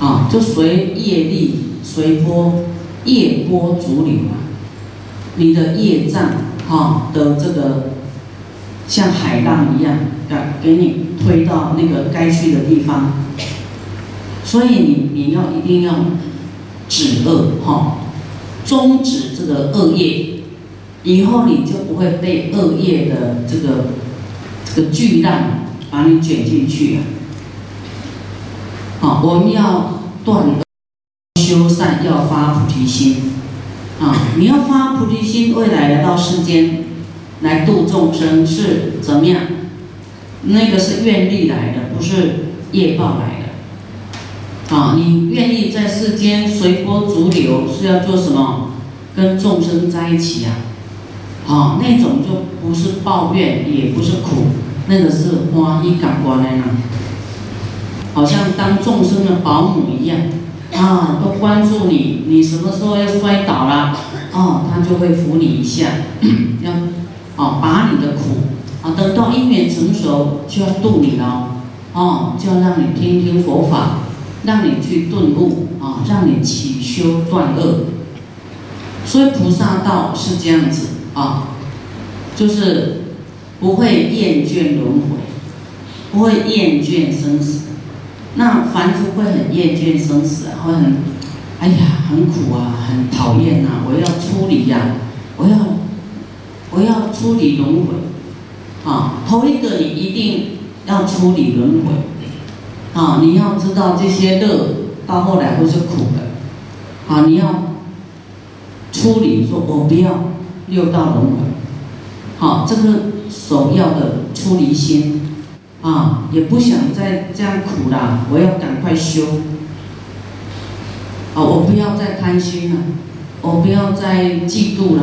啊，就随业力随波业波逐流啊，你的业障哈的这个像海浪一样，给给你推到那个该去的地方，所以你你要一定要止恶哈，终止这个恶业，以后你就不会被恶业的这个这个巨浪把你卷进去啊。好，我们要断修善，要发菩提心啊！你要发菩提心，未来来到世间来度众生是怎么样？那个是愿力来的，不是业报来的。啊，你愿意在世间随波逐流，是要做什么？跟众生在一起啊！啊，那种就不是抱怨，也不是苦，那个是欢喜感官的呢。好像当众生的保姆一样，啊，都关注你，你什么时候要摔倒了，哦，他就会扶你一下，要，哦，把你的苦，啊，等到因缘成熟就要度你了，哦，就要让你听听佛法，让你去顿悟，啊，让你起修断恶，所以菩萨道是这样子，啊，就是不会厌倦轮回，不会厌倦生死。那凡夫会很厌倦生死，会很，哎呀，很苦啊，很讨厌呐！我要出离呀，我要，我要出离轮回，啊，头一个你一定要出离轮回，啊，你要知道这些乐到后来会是苦的，啊，你要出离，说我不要六道轮回，好，这个首要的出离心。啊，也不想再这样苦了，我要赶快修。啊，我不要再贪心了，我不要再嫉妒了，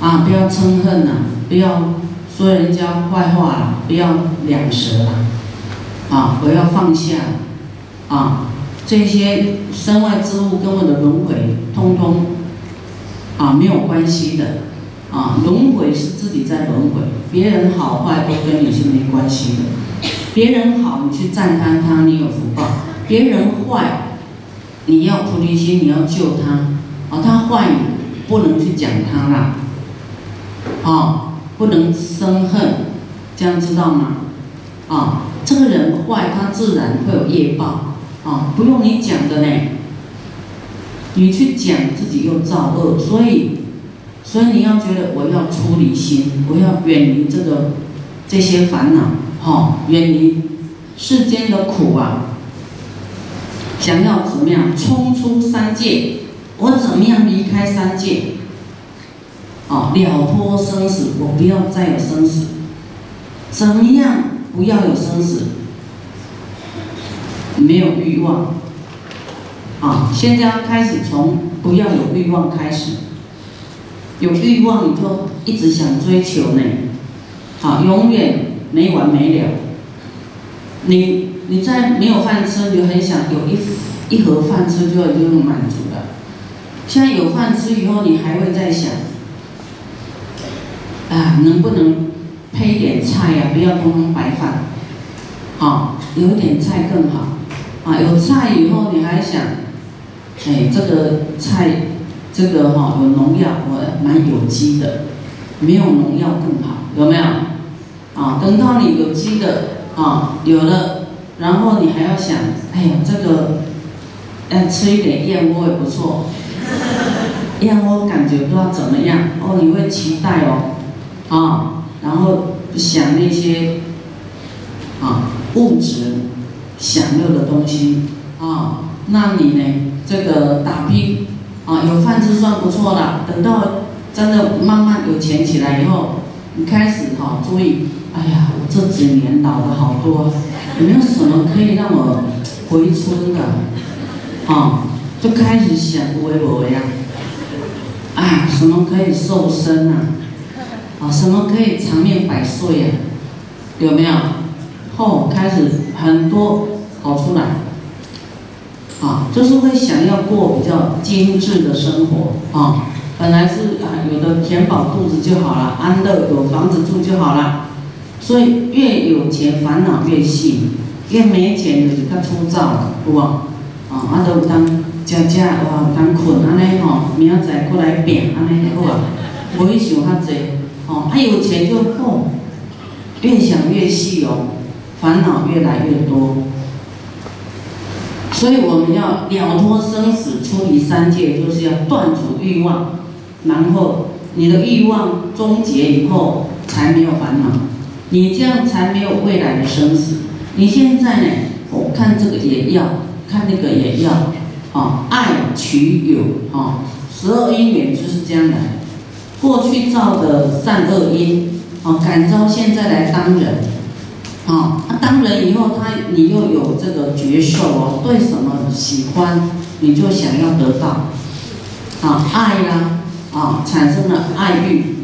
啊，不要嗔恨了，不要说人家坏话了，不要两舌了，啊，我要放下，啊，这些身外之物跟我的轮回，通通啊没有关系的，啊，轮回是自己在轮回，别人好坏都跟你是没关系的。别人好，你去赞叹他，你有福报；别人坏，你要菩提心，你要救他。哦，他坏，不能去讲他啦。啊，不能生恨，这样知道吗？啊，这个人坏，他自然会有业报。啊，不用你讲的呢。你去讲，自己又造恶，所以，所以你要觉得我要出离心，我要远离这个这些烦恼。哦，远离世间的苦啊！想要怎么样冲出三界？我怎么样离开三界？哦，了脱生死，我不要再有生死。怎么样不要有生死？没有欲望。啊，现在要开始从不要有欲望开始。有欲望你就一直想追求呢，啊，永远。没完没了，你你在没有饭吃，你就很想有一一盒饭吃，就已经满足了。现在有饭吃以后，你还会在想，啊，能不能配点菜呀？不要通通白饭，好，有点菜更好。啊，有菜以后，你还想，哎，这个菜，这个哈有农药，我蛮有机的，没有农药更好，有没有？啊，等到你有机的啊有了，然后你还要想，哎呀，这个，要吃一点燕窝也不错，燕窝感觉不知道怎么样哦，你会期待哦，啊，然后想那些啊物质享乐的东西啊，那你呢？这个打拼啊，有饭吃算不错了。等到真的慢慢有钱起来以后，你开始哈注意。哎呀，我这几年老了好多，有没有什么可以让我回春的？啊，就开始想微博呀，啊，什么可以瘦身啊？啊，什么可以长命百岁呀？有没有？后开始很多跑出来，啊，就是会想要过比较精致的生活啊。本来是啊，有的填饱肚子就好了，安乐有房子住就好了。所以越有钱烦恼越细，越没钱就是较粗糙，不？哦，啊，都当食食，哇，当困，安尼吼，明仔载过来拼，安尼就好啊，无去想较济，哦，啊有钱就哦，越想越细哦，烦恼越来越多。所以我们要了脱生死，出离三界，就是要断除欲望，然后你的欲望终结以后，才没有烦恼，你这样才没有未来的生死。你现在呢？我看这个也要，看那个也要，啊，爱取有，啊，十二因缘就是这样来。过去造的善恶因，啊，感召现在来当人。啊，他当人以后，他你又有这个觉受哦，对什么喜欢，你就想要得到，啊，爱呀，啊，产生了爱欲，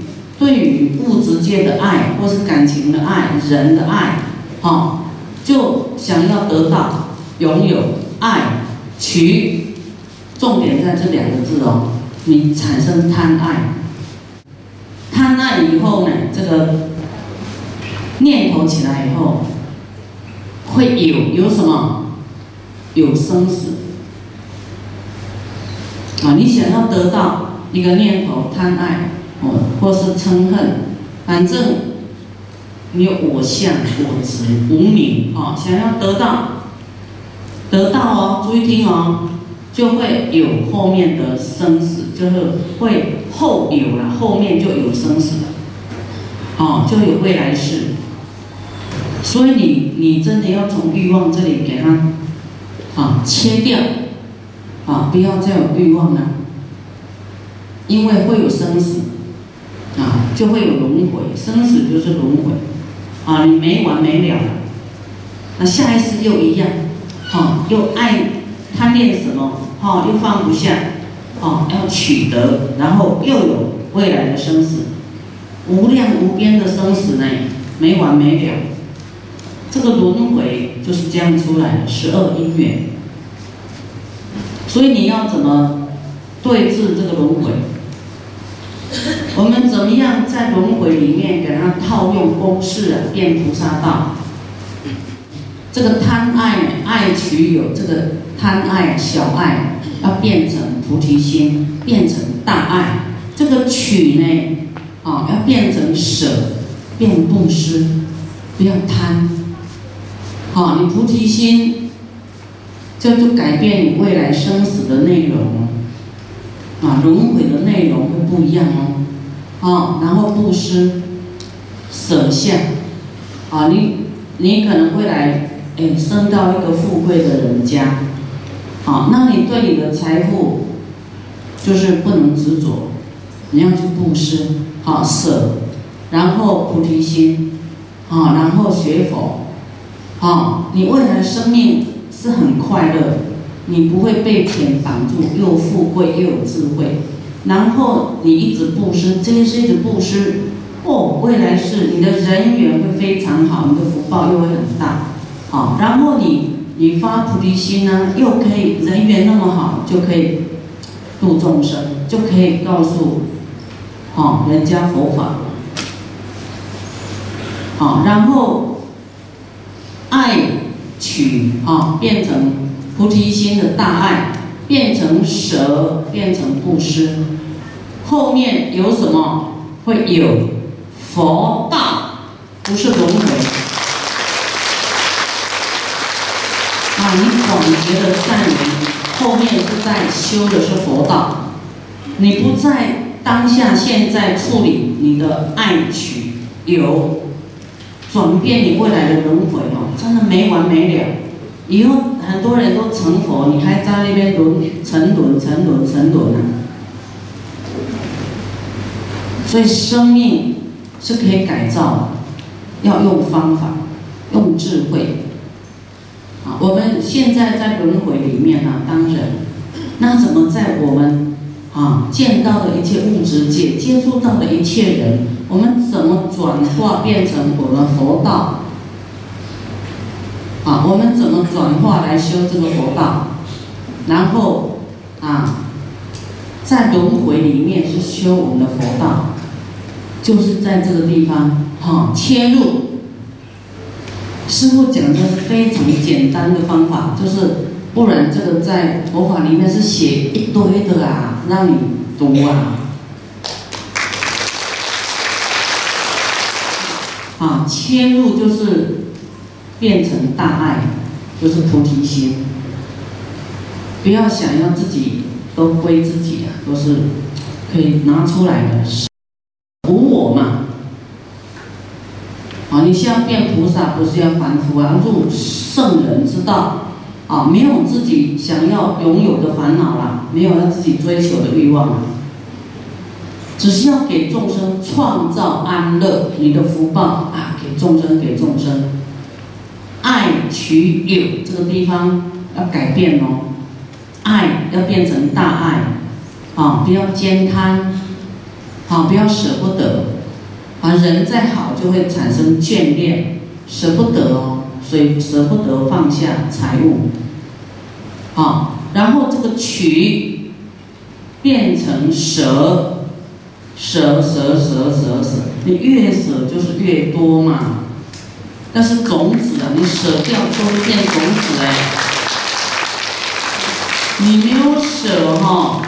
对于物质界的爱，或是感情的爱，人的爱，啊，就想要得到，拥有爱取，重点在这两个字哦，你产生贪爱，贪爱以后呢，这个。念头起来以后，会有有什么？有生死啊！你想要得到一个念头，贪爱，或是嗔恨，反正你有我相、我执、无名啊，想要得到，得到哦，注意听哦，就会有后面的生死，就是会后有了，后面就有生死了，哦，就有未来世。所以你你真的要从欲望这里给它啊切掉啊，不要再有欲望了，因为会有生死啊，就会有轮回，生死就是轮回啊，你没完没了，那下一次又一样，哈，又爱贪恋什么，哈，又放不下，哦，要取得，然后又有未来的生死，无量无边的生死呢，没完没了。这个轮回就是这样出来的十二因缘，所以你要怎么对治这个轮回？我们怎么样在轮回里面给他套用公式啊，变菩萨道？这个贪爱爱取有，这个贪爱小爱要变成菩提心，变成大爱。这个取呢，啊，要变成舍，变布施，不要贪。好，你菩提心，这就改变你未来生死的内容，啊，轮回的内容会不一样哦，啊，然后布施，舍下，啊，你你可能会来，哎，升到一个富贵的人家，啊，那你对你的财富，就是不能执着，你要去布施，好舍，然后菩提心，啊，然后学佛。啊，你未来生命是很快乐，你不会被钱绑住，又富贵又有智慧，然后你一直布施，这些是一直布施，哦，未来是你的人缘会非常好，你的福报又会很大，好，然后你你发菩提心呢，又可以人缘那么好，就可以度众生，就可以告诉，好人家佛法，好，然后。爱取啊，变成菩提心的大爱，变成舍，变成布施。后面有什么？会有佛道，不是轮回。啊，你广结的善缘，后面是在修的是佛道。你不在当下现在处理你的爱取有。转变你未来的轮回哦，真的没完没了。以后很多人都成佛，你还在那边轮沉沦、沉沦、沉沦呢。所以生命是可以改造的，要用方法，用智慧。啊，我们现在在轮回里面呢，当人，那怎么在我们啊见到的一切物质界，接触到的一切人？我们怎么转化变成我们佛道？啊，我们怎么转化来修这个佛道？然后啊，在轮回里面是修我们的佛道，就是在这个地方哈切入。师傅讲的非常简单的方法，就是不然这个在佛法里面是写一堆的啊，让你读啊。啊，切入就是变成大爱，就是菩提心。不要想要自己都归自己啊，都是可以拿出来的，无我嘛。啊，你现在变菩萨不是要凡夫啊，入圣人之道啊，没有自己想要拥有的烦恼了，没有要自己追求的欲望了，只是要给众生创造安乐，你的福报啊，给众生，给众生，取有这个地方要改变哦。爱要变成大爱，啊，不要兼贪，啊，不要舍不得，啊，人再好就会产生眷恋，舍不得哦，所以舍不得放下财物，啊，然后这个取变成舍，舍舍舍舍舍，你越舍就是越多嘛，但是种子啊，你舍掉就会变种子哎。你没有舍哈，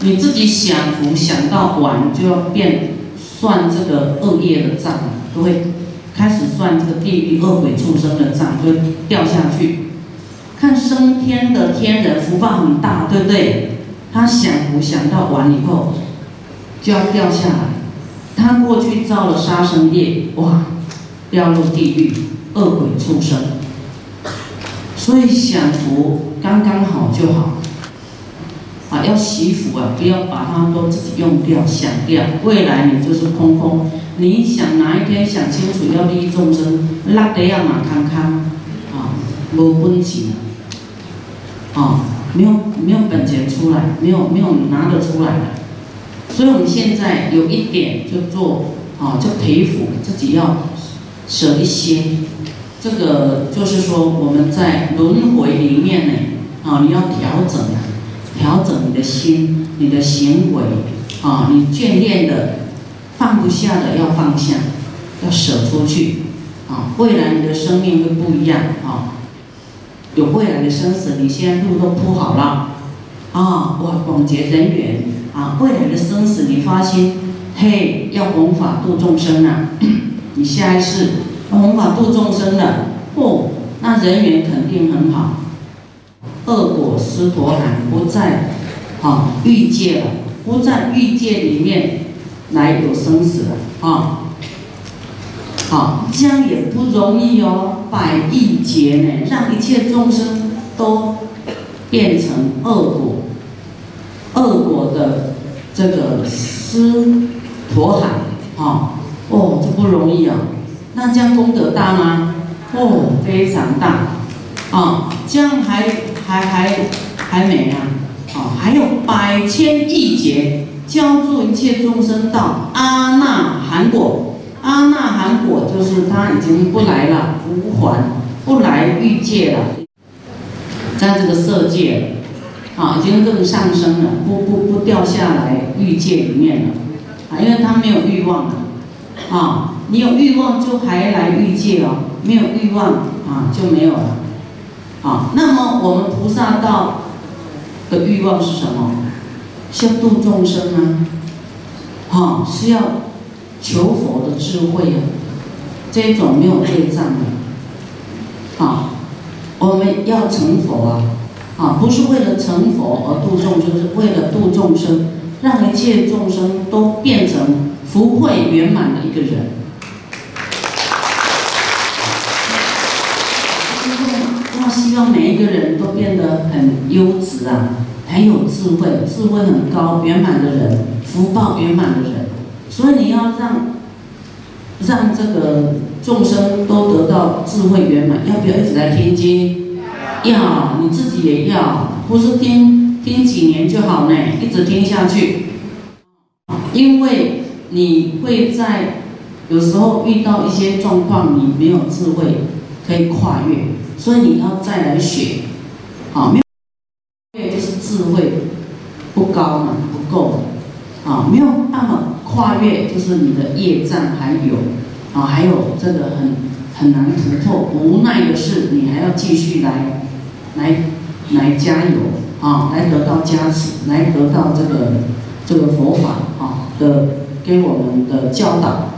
你自己享福享到晚就要变算这个恶业的账，都会开始算这个地狱恶鬼畜生的账，就掉下去。看升天的天人福报很大，对不对？他享福享到完以后就要掉下来。他过去造了杀生业，哇，掉入地狱恶鬼畜生。所以享福刚刚好就好。啊，要惜福啊！不要把它都自己用掉、想掉。未来你就是空空。你想哪一天想清楚要利益众生，拉得要马康康啊，无本钱啊，没有没有本钱出来，没有没有拿得出来的。所以我们现在有一点就做啊，就培福，自己要舍一些。这个就是说我们在轮回里面呢，啊，你要调整。调整你的心，你的行为，啊，你眷恋的、放不下的要放下，要舍出去，啊，未来你的生命会不一样，啊，有未来的生死，你现在路都铺好了，啊，哇，广结人缘，啊，未来的生死你发心，嘿，要弘法度众生啊，你下一世弘法度众生的，哦，那人缘肯定很好。恶果斯陀含不在，啊欲界了，不在欲界里面来有生死了，啊，好，这样也不容易哦，百亿劫呢，让一切众生都变成恶果，恶果的这个斯陀含，啊，哦，这不容易啊，那这样功德大吗？哦，非常大，啊，这样还。还还还没啊！哦，还有百千亿劫，教助一切众生到阿那含果。阿那含果就是他已经不来了，无还，不来欲界了，在这个色界，啊，已经更上升了，不不不掉下来欲界里面了，啊，因为他没有欲望了，啊，你有欲望就还来欲界哦，没有欲望啊就没有了。啊，那么我们菩萨道的欲望是什么？是要度众生啊，哈，是要求佛的智慧啊，这种没有对障的，啊，我们要成佛啊，啊，不是为了成佛而度众生，是为了度众生，让一切众生都变成福慧圆满的一个人。希望每一个人都变得很优质啊，很有智慧，智慧很高、圆满的人，福报圆满的人。所以你要让让这个众生都得到智慧圆满，要不要一直在听经？要，你自己也要，不是听听几年就好呢，一直听下去。因为你会在有时候遇到一些状况，你没有智慧可以跨越。所以你要再来学，好，没有，就是智慧不高嘛，不够，啊，没有办法跨越，就是你的业障还有，啊，还有这个很很难突破，无奈的是，你还要继续来来来加油啊，来得到加持，来得到这个这个佛法啊的给我们的教导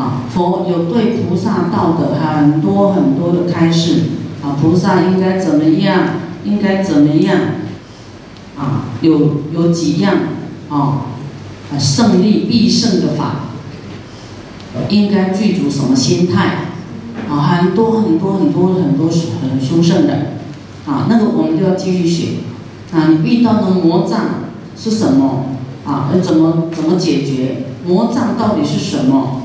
啊。佛有对菩萨道的很多很多的开示啊，菩萨应该怎么样，应该怎么样啊？有有几样啊？胜利必胜的法，应该具足什么心态？啊，很多很多很多很多很殊胜的，啊，那个我们就要继续学。啊，你遇到的魔障是什么？啊，要怎么怎么解决？魔障到底是什么？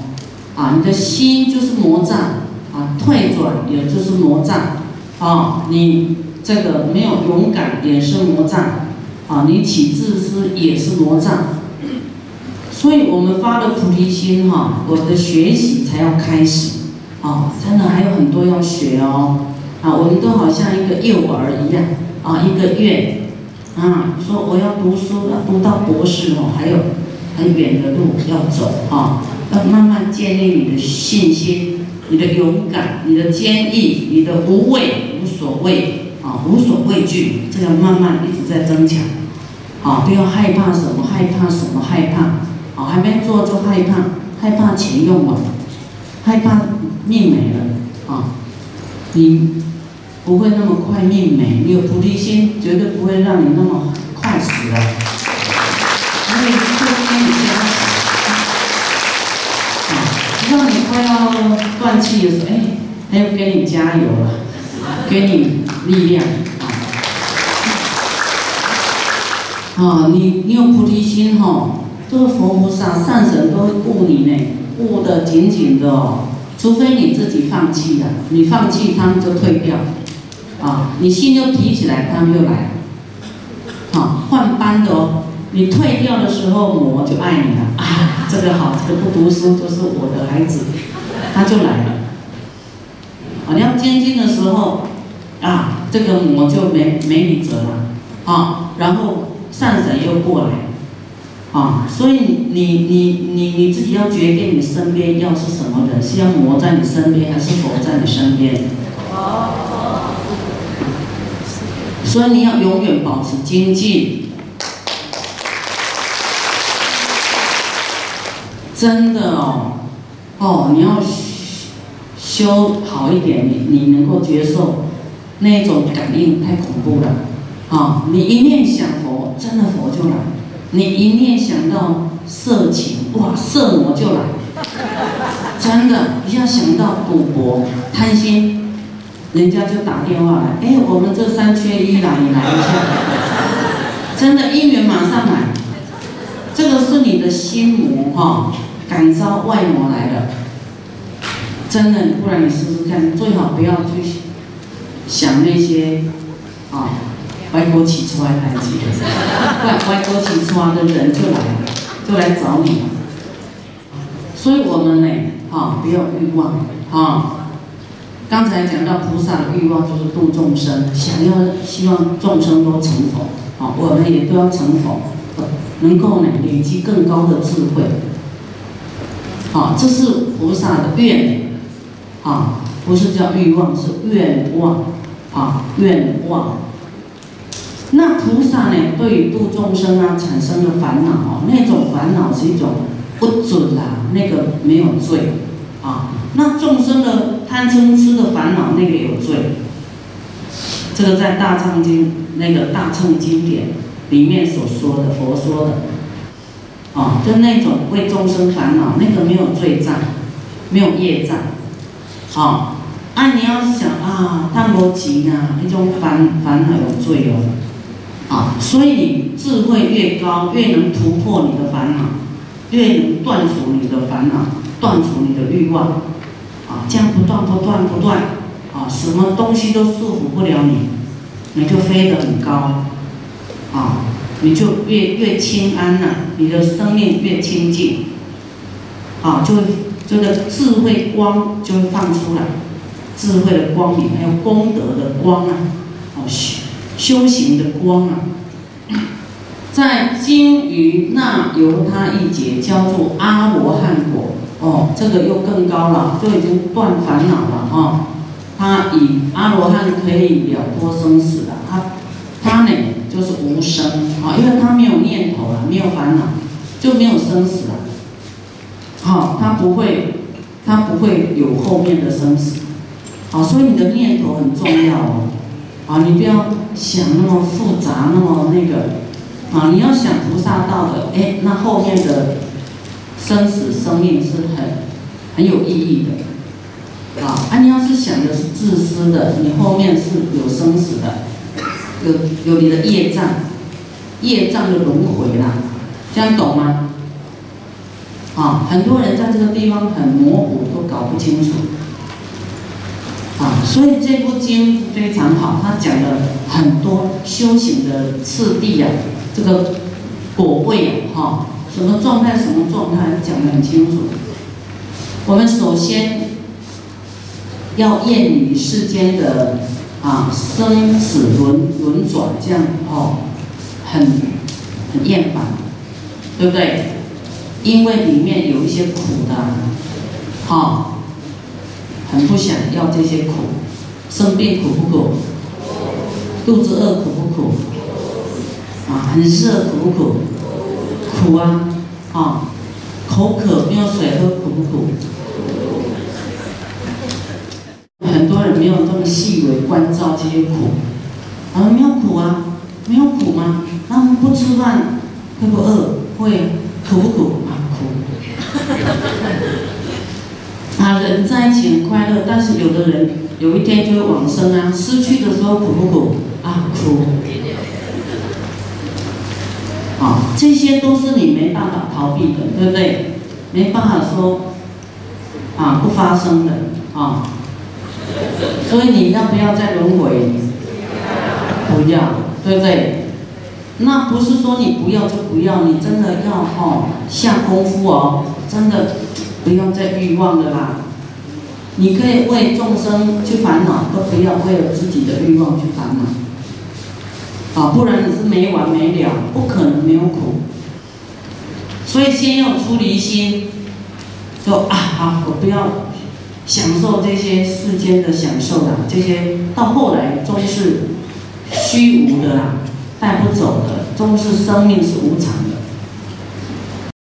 啊，你的心就是魔障，啊，退转也就是魔障，啊，你这个没有勇敢也是魔障，啊，你起自私也是魔障。所以我们发了菩提心哈，我的学习才要开始，啊，真的还有很多要学哦，啊，我们都好像一个幼儿一样，啊，一个月，啊，说我要读书要，读到博士哦，还有很远的路要走啊，要慢慢建立你的信心，你的勇敢，你的坚毅，你的无畏无所谓，啊，无所畏惧，这个慢慢一直在增强，啊，不要害怕什么，害怕什么，害怕。啊，还没做就害怕，害怕钱用完，害怕命没了，啊，你不会那么快命没，你有菩提心，绝对不会让你那么快死的，所以会给你加，啊，让你快要断气的时候，哎，还要给你加油了，给你力量，啊，啊，你你有菩提心哈。这个佛菩萨、善神都会护你呢，护得紧紧的哦。除非你自己放弃了，你放弃他们就退掉，啊，你心又提起来，他们又来了，啊，换班的哦。你退掉的时候，魔就爱你了啊，这个好，这个不读书就是我的孩子，他就来了。啊，你要监禁的时候，啊，这个魔就没没你辙了，啊，然后善神又过来。啊，所以你你你你自己要决定你身边要是什么人，是要魔在你身边，还是佛在你身边？所以你要永远保持精进。真的哦，哦，你要修好一点，你你能够接受那种感应太恐怖了。啊，你一念想佛，真的佛就来。你一念想到色情，哇，色魔就来，真的，一下想到赌博、贪心，人家就打电话来，哎，我们这三缺一啦，你来一下，真的，姻缘马上来，这个是你的心魔哈，感召外魔来的，真的，不然你试试看，最好不要去想那些啊。外国起来还记得？外外国起来的人就来了，就来找你了。所以我们呢，哈，不要欲望，哈。刚才讲到菩萨的欲望就是度众生，想要希望众生都成佛，啊，我们也都要成佛，能够呢累积更高的智慧。好，这是菩萨的愿，啊，不是叫欲望，是愿望，啊，愿望。那菩萨呢？对于度众生啊，产生的烦恼，那种烦恼是一种不准啊，那个没有罪啊。那众生的贪嗔痴的烦恼，那个有罪。这个在大乘经那个大乘经典里面所说的，佛说的，啊，就那种为众生烦恼，那个没有罪障，没有业障，啊，啊，你要想啊，贪无钱啊，那种烦烦恼有罪哦。啊，所以你智慧越高，越能突破你的烦恼，越能断除你的烦恼，断除你的欲望。啊，这样不断不断不断，啊，什么东西都束缚不了你，你就飞得很高。啊，你就越越清安了，你的生命越清净。啊，就这个智慧光就会放出来，智慧的光明，还有功德的光啊，哦修。修行的光啊，在金鱼那由他一劫叫做阿罗汉果哦，这个又更高了，就已经断烦恼了啊。他以阿罗汉可以了脱生死了，他他呢就是无生啊，因为他没有念头了，没有烦恼，就没有生死了。好，他不会，他不会有后面的生死。好，所以你的念头很重要哦。啊，你不要想那么复杂，那么那个。啊，你要想菩萨道的，哎，那后面的生死生命是很很有意义的。啊，啊，你要是想的是自私的，你后面是有生死的，有有你的业障，业障就轮回了，这样懂吗？啊，很多人在这个地方很模糊，都搞不清楚。啊，所以这部经非常好，它讲了很多修行的次第呀，这个果位哈，什么状态什么状态讲得很清楚。我们首先要厌离世间的啊生死轮轮转这样哦，很很厌烦，对不对？因为里面有一些苦的，好，很不想要这些苦，生病苦不苦？肚子饿苦不苦？啊，很热苦不苦？苦啊，啊，口渴没有水喝苦不苦？很多人没有这么细微关照这些苦，啊，没有苦啊，没有苦吗？那我们不吃饭会不饿？会苦不苦啊苦？啊，人在一起很快乐，但是有的人有一天就会往生啊，失去的时候苦不苦？啊，苦。啊，这些都是你没办法逃避的，对不对？没办法说啊不发生的啊，所以你要不要再轮回？不要，对不对？那不是说你不要就不要，你真的要哦下功夫哦，真的不要再欲望的啦。你可以为众生去烦恼，都不要为了自己的欲望去烦恼。啊，不然你是没完没了，不可能没有苦。所以先要出离心，说啊好，我不要享受这些世间的享受啦，这些到后来终是虚无的啦。带不走的，终是生命是无常。